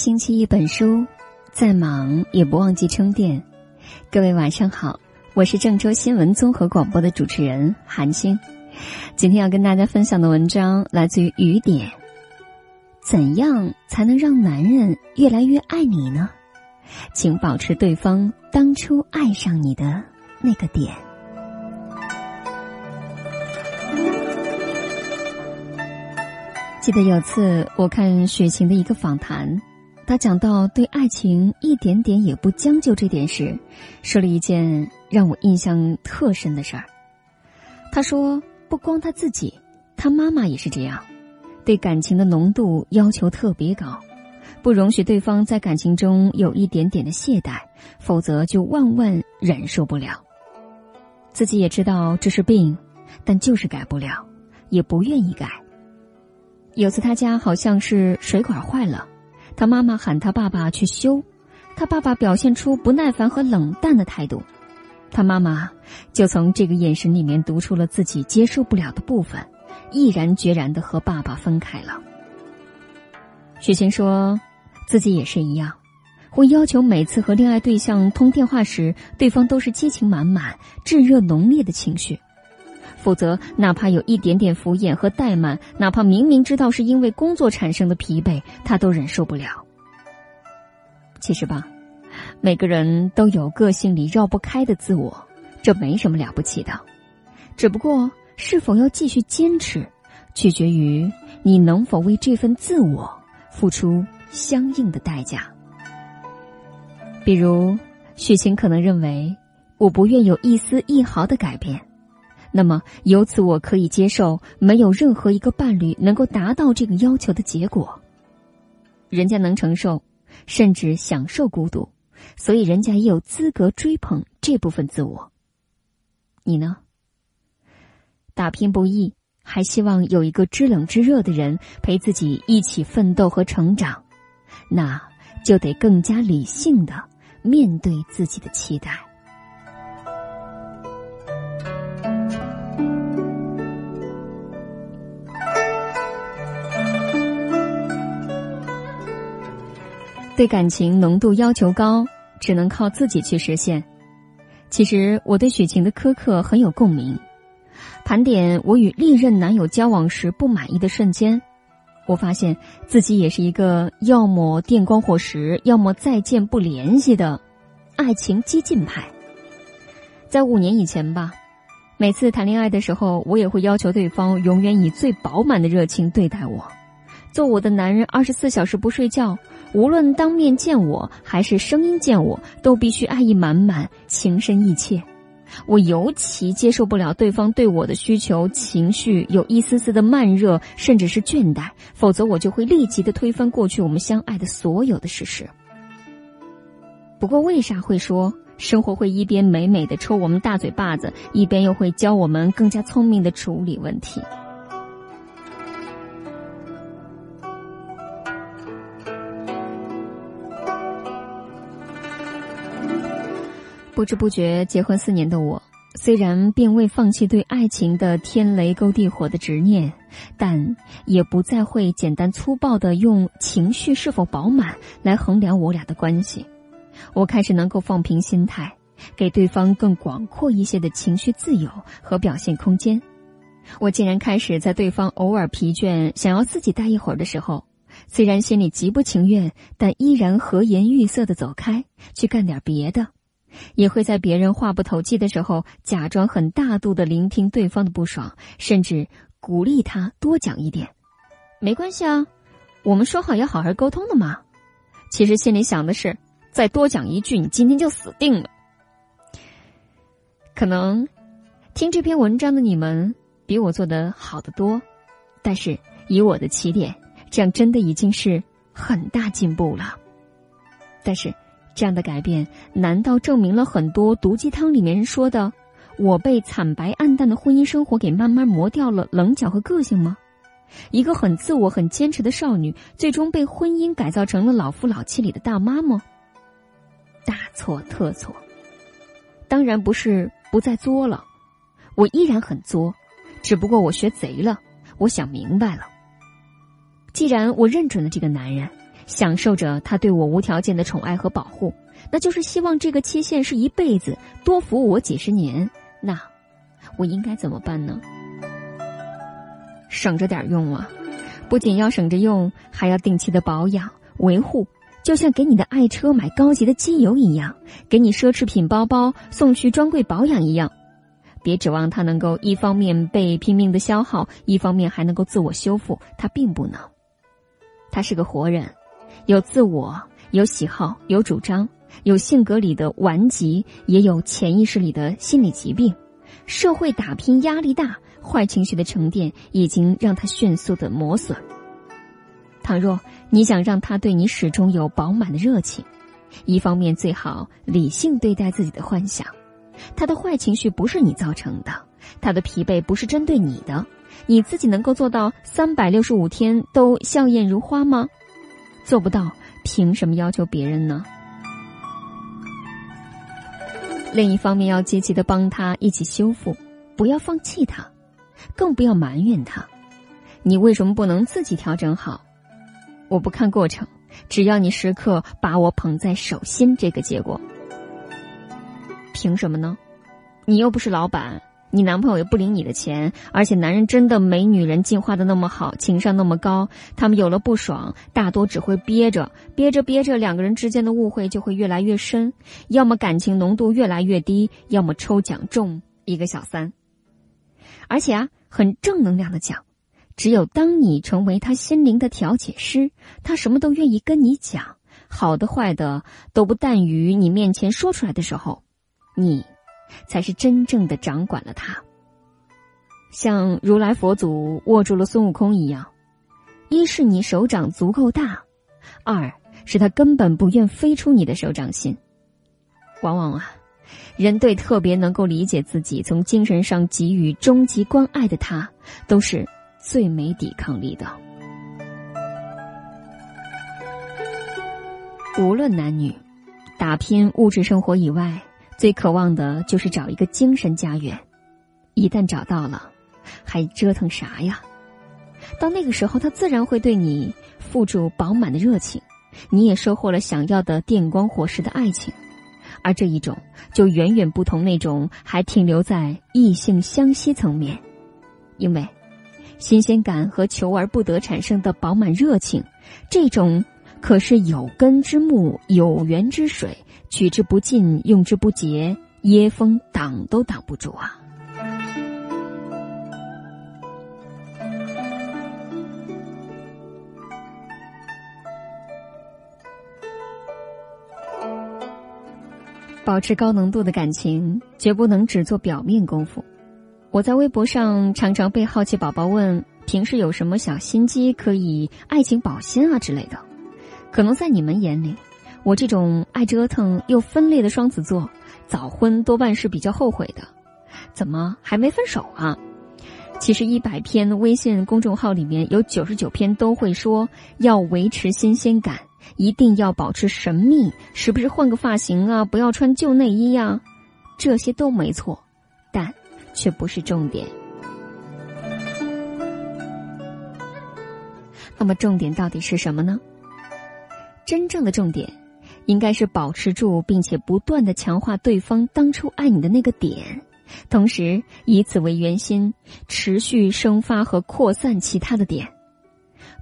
星期一本书，再忙也不忘记充电。各位晚上好，我是郑州新闻综合广播的主持人韩青。今天要跟大家分享的文章来自于雨点。怎样才能让男人越来越爱你呢？请保持对方当初爱上你的那个点。记得有次我看雪晴的一个访谈，他讲到对爱情一点点也不将就这点时，说了一件让我印象特深的事儿。他说，不光他自己，他妈妈也是这样，对感情的浓度要求特别高，不容许对方在感情中有一点点的懈怠，否则就万万忍受不了。自己也知道这是病，但就是改不了，也不愿意改。有次他家好像是水管坏了，他妈妈喊他爸爸去修，他爸爸表现出不耐烦和冷淡的态度，他妈妈就从这个眼神里面读出了自己接受不了的部分，毅然决然的和爸爸分开了。许晴说，自己也是一样，会要求每次和恋爱对象通电话时，对方都是激情满满、炙热浓烈的情绪。否则，哪怕有一点点敷衍和怠慢，哪怕明明知道是因为工作产生的疲惫，他都忍受不了。其实吧，每个人都有个性里绕不开的自我，这没什么了不起的。只不过，是否要继续坚持，取决于你能否为这份自我付出相应的代价。比如，许晴可能认为，我不愿有一丝一毫的改变。那么，由此我可以接受没有任何一个伴侣能够达到这个要求的结果。人家能承受，甚至享受孤独，所以人家也有资格追捧这部分自我。你呢？打拼不易，还希望有一个知冷知热的人陪自己一起奋斗和成长，那就得更加理性的面对自己的期待。对感情浓度要求高，只能靠自己去实现。其实我对许晴的苛刻很有共鸣。盘点我与历任男友交往时不满意的瞬间，我发现自己也是一个要么电光火石，要么再见不联系的爱情激进派。在五年以前吧，每次谈恋爱的时候，我也会要求对方永远以最饱满的热情对待我，做我的男人，二十四小时不睡觉。无论当面见我还是声音见我，都必须爱意满满、情深意切。我尤其接受不了对方对我的需求、情绪有一丝丝的慢热，甚至是倦怠，否则我就会立即的推翻过去我们相爱的所有的事实。不过，为啥会说生活会一边美美的抽我们大嘴巴子，一边又会教我们更加聪明的处理问题？不知不觉结婚四年的我，虽然并未放弃对爱情的天雷勾地火的执念，但也不再会简单粗暴的用情绪是否饱满来衡量我俩的关系。我开始能够放平心态，给对方更广阔一些的情绪自由和表现空间。我竟然开始在对方偶尔疲倦想要自己待一会儿的时候，虽然心里极不情愿，但依然和颜悦色的走开，去干点别的。也会在别人话不投机的时候，假装很大度的聆听对方的不爽，甚至鼓励他多讲一点。没关系啊，我们说好要好好沟通的嘛。其实心里想的是，再多讲一句，你今天就死定了。可能听这篇文章的你们比我做的好得多，但是以我的起点，这样真的已经是很大进步了。但是。这样的改变，难道证明了很多毒鸡汤里面人说的“我被惨白暗淡的婚姻生活给慢慢磨掉了棱角和个性”吗？一个很自我、很坚持的少女，最终被婚姻改造成了老夫老妻里的大妈吗？大错特错！当然不是不再作了，我依然很作，只不过我学贼了。我想明白了，既然我认准了这个男人。享受着他对我无条件的宠爱和保护，那就是希望这个期限是一辈子，多服务我几十年。那我应该怎么办呢？省着点用啊！不仅要省着用，还要定期的保养维护，就像给你的爱车买高级的机油一样，给你奢侈品包包送去专柜保养一样。别指望它能够一方面被拼命的消耗，一方面还能够自我修复，它并不能。他是个活人，有自我，有喜好，有主张，有性格里的顽疾，也有潜意识里的心理疾病。社会打拼压力大，坏情绪的沉淀已经让他迅速的磨损。倘若你想让他对你始终有饱满的热情，一方面最好理性对待自己的幻想。他的坏情绪不是你造成的，他的疲惫不是针对你的，你自己能够做到三百六十五天都笑靥如花吗？做不到，凭什么要求别人呢？另一方面，要积极的帮他一起修复，不要放弃他，更不要埋怨他。你为什么不能自己调整好？我不看过程，只要你时刻把我捧在手心，这个结果。凭什么呢？你又不是老板，你男朋友也不领你的钱，而且男人真的没女人进化的那么好，情商那么高。他们有了不爽，大多只会憋着，憋着憋着，两个人之间的误会就会越来越深，要么感情浓度越来越低，要么抽奖中一个小三。而且啊，很正能量的讲，只有当你成为他心灵的调解师，他什么都愿意跟你讲，好的坏的都不惮于你面前说出来的时候。你，才是真正的掌管了他。像如来佛祖握住了孙悟空一样，一是你手掌足够大，二是他根本不愿飞出你的手掌心。往往啊，人对特别能够理解自己、从精神上给予终极关爱的他，都是最没抵抗力的。无论男女，打拼物质生活以外。最渴望的就是找一个精神家园，一旦找到了，还折腾啥呀？到那个时候，他自然会对你付出饱满的热情，你也收获了想要的电光火石的爱情，而这一种就远远不同那种还停留在异性相吸层面，因为新鲜感和求而不得产生的饱满热情，这种可是有根之木，有源之水。取之不尽，用之不竭，椰风挡都挡不住啊！保持高浓度的感情，绝不能只做表面功夫。我在微博上常常被好奇宝宝问：平时有什么小心机可以爱情保鲜啊之类的？可能在你们眼里。我这种爱折腾又分裂的双子座，早婚多半是比较后悔的。怎么还没分手啊？其实一百篇微信公众号里面有九十九篇都会说要维持新鲜感，一定要保持神秘，时不时换个发型啊，不要穿旧内衣呀，这些都没错，但却不是重点。那么重点到底是什么呢？真正的重点。应该是保持住，并且不断的强化对方当初爱你的那个点，同时以此为圆心，持续生发和扩散其他的点。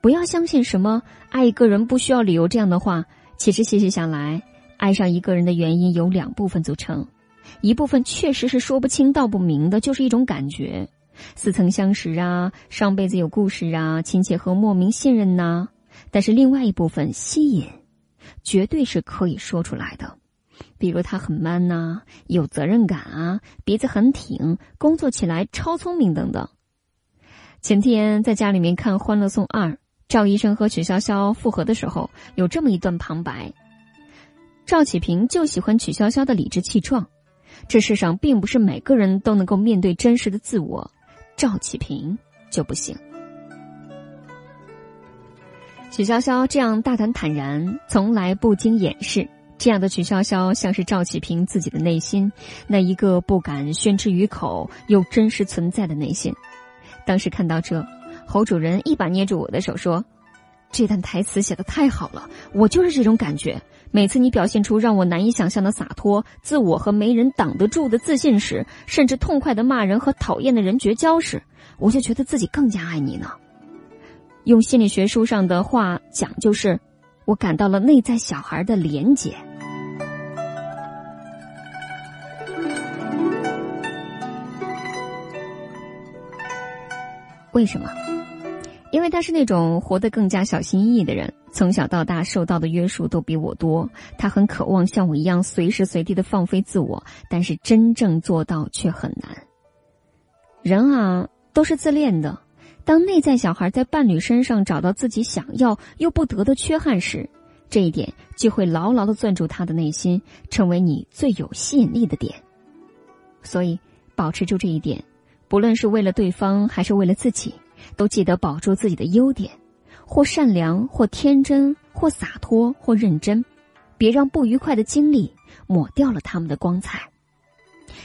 不要相信什么爱一个人不需要理由这样的话。其实细细想来，爱上一个人的原因有两部分组成，一部分确实是说不清道不明的，就是一种感觉，似曾相识啊，上辈子有故事啊，亲切和莫名信任呐。但是另外一部分吸引。绝对是可以说出来的，比如他很 man 呐，有责任感啊，鼻子很挺，工作起来超聪明等等。前天在家里面看《欢乐颂二》，赵医生和曲筱绡复合的时候，有这么一段旁白：赵启平就喜欢曲筱绡的理直气壮。这世上并不是每个人都能够面对真实的自我，赵启平就不行。曲筱绡这样大胆坦然，从来不经掩饰，这样的曲筱绡像是赵启平自己的内心，那一个不敢宣之于口又真实存在的内心。当时看到这，侯主任一把捏住我的手说：“这段台词写的太好了，我就是这种感觉。每次你表现出让我难以想象的洒脱、自我和没人挡得住的自信时，甚至痛快的骂人和讨厌的人绝交时，我就觉得自己更加爱你呢。用心理学书上的话讲，就是我感到了内在小孩的连结。为什么？因为他是那种活得更加小心翼翼的人，从小到大受到的约束都比我多。他很渴望像我一样随时随地的放飞自我，但是真正做到却很难。人啊，都是自恋的。当内在小孩在伴侣身上找到自己想要又不得的缺憾时，这一点就会牢牢的攥住他的内心，成为你最有吸引力的点。所以，保持住这一点，不论是为了对方还是为了自己。都记得保住自己的优点，或善良，或天真，或洒脱，或认真，别让不愉快的经历抹掉了他们的光彩。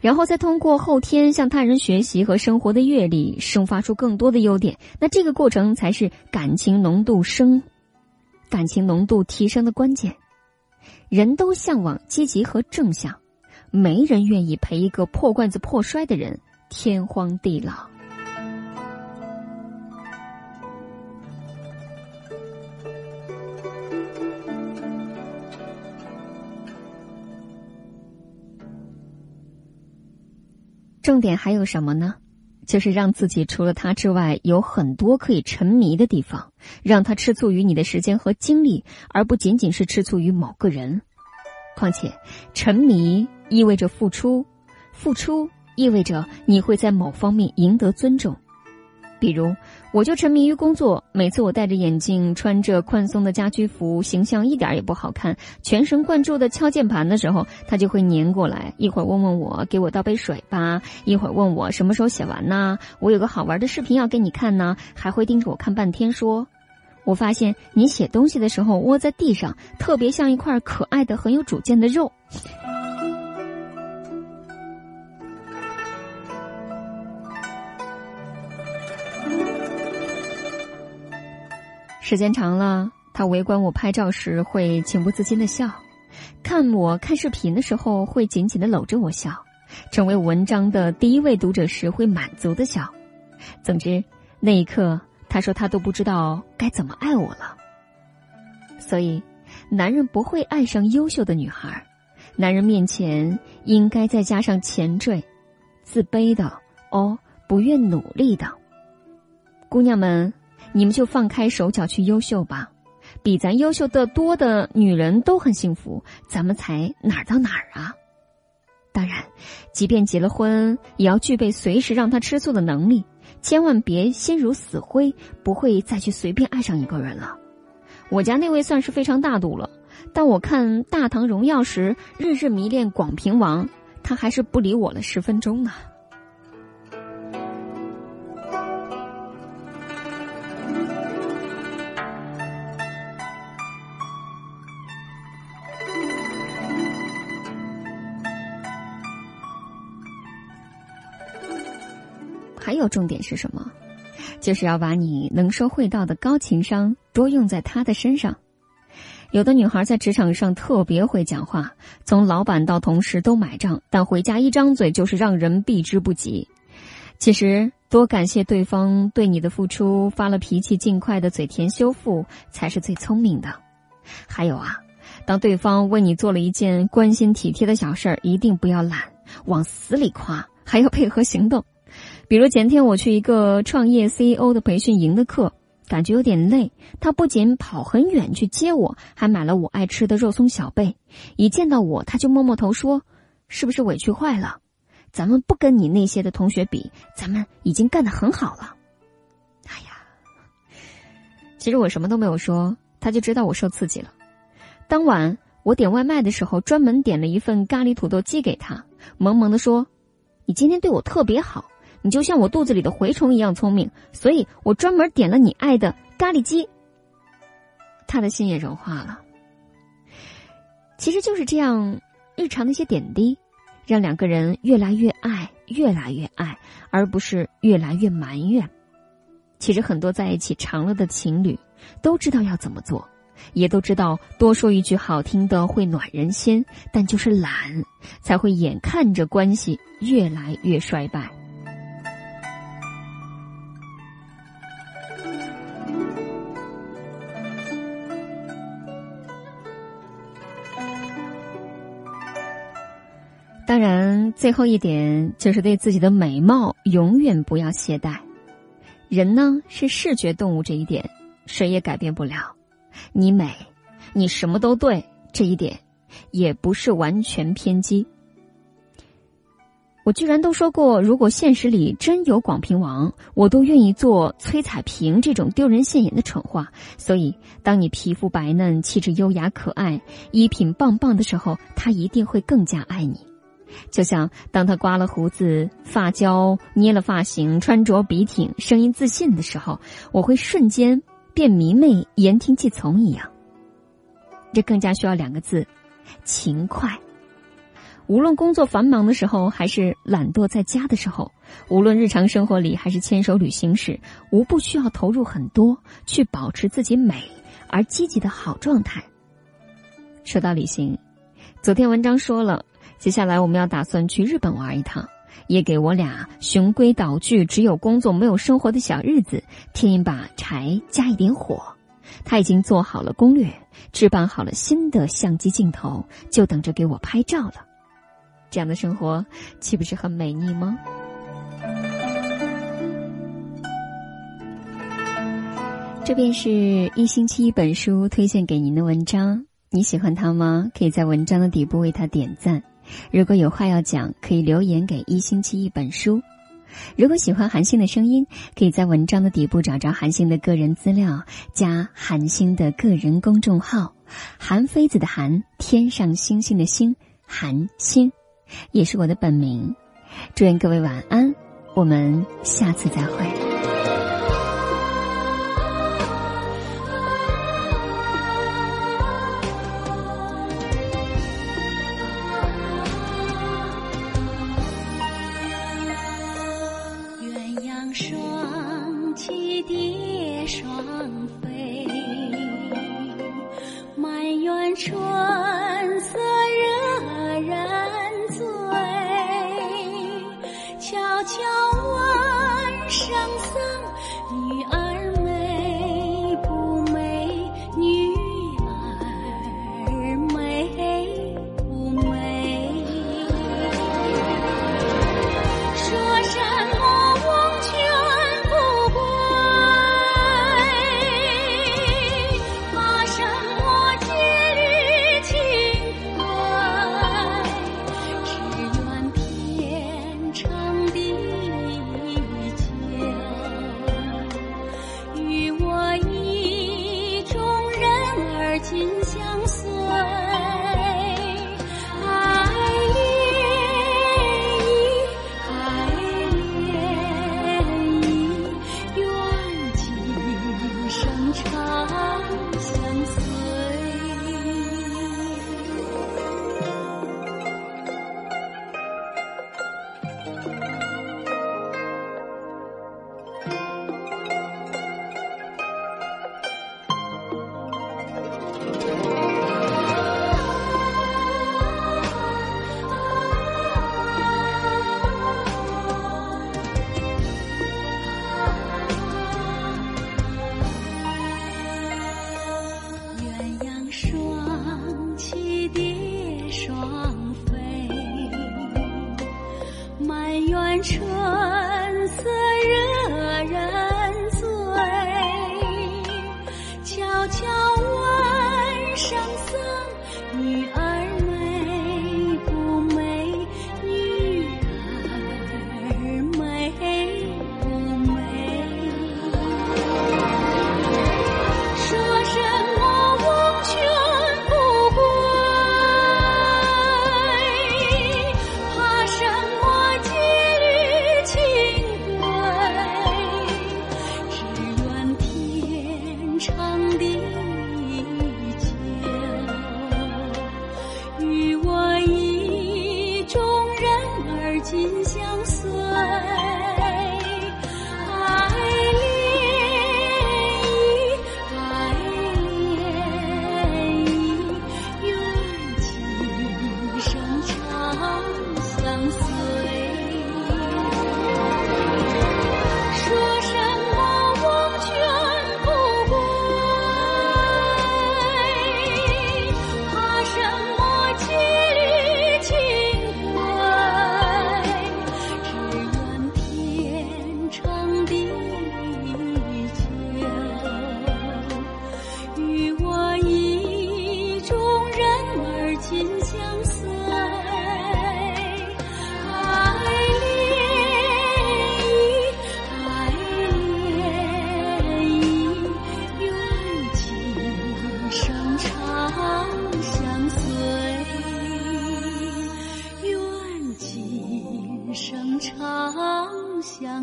然后再通过后天向他人学习和生活的阅历，生发出更多的优点。那这个过程才是感情浓度升、感情浓度提升的关键。人都向往积极和正向，没人愿意陪一个破罐子破摔的人天荒地老。重点还有什么呢？就是让自己除了他之外有很多可以沉迷的地方，让他吃醋于你的时间和精力，而不仅仅是吃醋于某个人。况且，沉迷意味着付出，付出意味着你会在某方面赢得尊重。比如，我就沉迷于工作。每次我戴着眼镜，穿着宽松的家居服，形象一点也不好看，全神贯注的敲键盘的时候，他就会粘过来，一会儿问问我，给我倒杯水吧；一会儿问我什么时候写完呢？我有个好玩的视频要给你看呢，还会盯着我看半天，说：“我发现你写东西的时候窝在地上，特别像一块可爱的、很有主见的肉。”时间长了，他围观我拍照时会情不自禁的笑，看我看视频的时候会紧紧的搂着我笑，成为文章的第一位读者时会满足的笑。总之，那一刻他说他都不知道该怎么爱我了。所以，男人不会爱上优秀的女孩，男人面前应该再加上前缀，自卑的哦，不愿努力的姑娘们。你们就放开手脚去优秀吧，比咱优秀的多的女人都很幸福，咱们才哪儿到哪儿啊？当然，即便结了婚，也要具备随时让他吃醋的能力，千万别心如死灰，不会再去随便爱上一个人了。我家那位算是非常大度了，但我看《大唐荣耀》时，日日迷恋广平王，他还是不理我了十分钟呢。重点是什么？就是要把你能说会道的高情商多用在他的身上。有的女孩在职场上特别会讲话，从老板到同事都买账，但回家一张嘴就是让人避之不及。其实，多感谢对方对你的付出，发了脾气尽快的嘴甜修复才是最聪明的。还有啊，当对方为你做了一件关心体贴的小事儿，一定不要懒，往死里夸，还要配合行动。比如前天我去一个创业 CEO 的培训营的课，感觉有点累。他不仅跑很远去接我，还买了我爱吃的肉松小贝。一见到我，他就摸摸头说：“是不是委屈坏了？咱们不跟你那些的同学比，咱们已经干得很好了。”哎呀，其实我什么都没有说，他就知道我受刺激了。当晚我点外卖的时候，专门点了一份咖喱土豆鸡给他，萌萌的说：“你今天对我特别好。”你就像我肚子里的蛔虫一样聪明，所以我专门点了你爱的咖喱鸡。他的心也融化了。其实就是这样，日常的一些点滴，让两个人越来越爱，越来越爱，而不是越来越埋怨。其实很多在一起长了的情侣，都知道要怎么做，也都知道多说一句好听的会暖人心，但就是懒，才会眼看着关系越来越衰败。当然，最后一点就是对自己的美貌永远不要懈怠。人呢是视觉动物，这一点谁也改变不了。你美，你什么都对，这一点也不是完全偏激。我居然都说过，如果现实里真有广平王，我都愿意做崔彩萍这种丢人现眼的蠢话。所以，当你皮肤白嫩、气质优雅可爱、衣品棒棒的时候，他一定会更加爱你。就像当他刮了胡子、发胶、捏了发型、穿着笔挺、声音自信的时候，我会瞬间变迷妹、言听计从一样。这更加需要两个字：勤快。无论工作繁忙的时候，还是懒惰在家的时候；无论日常生活里，还是牵手旅行时，无不需要投入很多，去保持自己美而积极的好状态。说到旅行，昨天文章说了。接下来我们要打算去日本玩一趟，也给我俩循规蹈矩、只有工作没有生活的小日子添一把柴，加一点火。他已经做好了攻略，置办好了新的相机镜头，就等着给我拍照了。这样的生活岂不是很美腻吗？这便是一星期一本书推荐给您的文章，你喜欢它吗？可以在文章的底部为它点赞。如果有话要讲，可以留言给一星期一本书。如果喜欢韩星的声音，可以在文章的底部找着韩星的个人资料，加韩星的个人公众号“韩非子”的韩，天上星星的星，韩星，也是我的本名。祝愿各位晚安，我们下次再会。sure. lang sa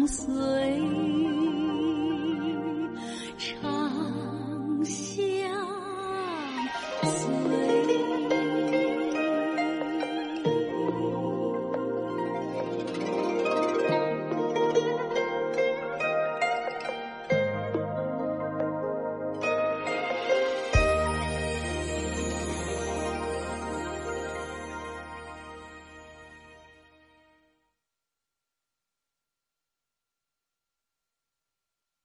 相随。长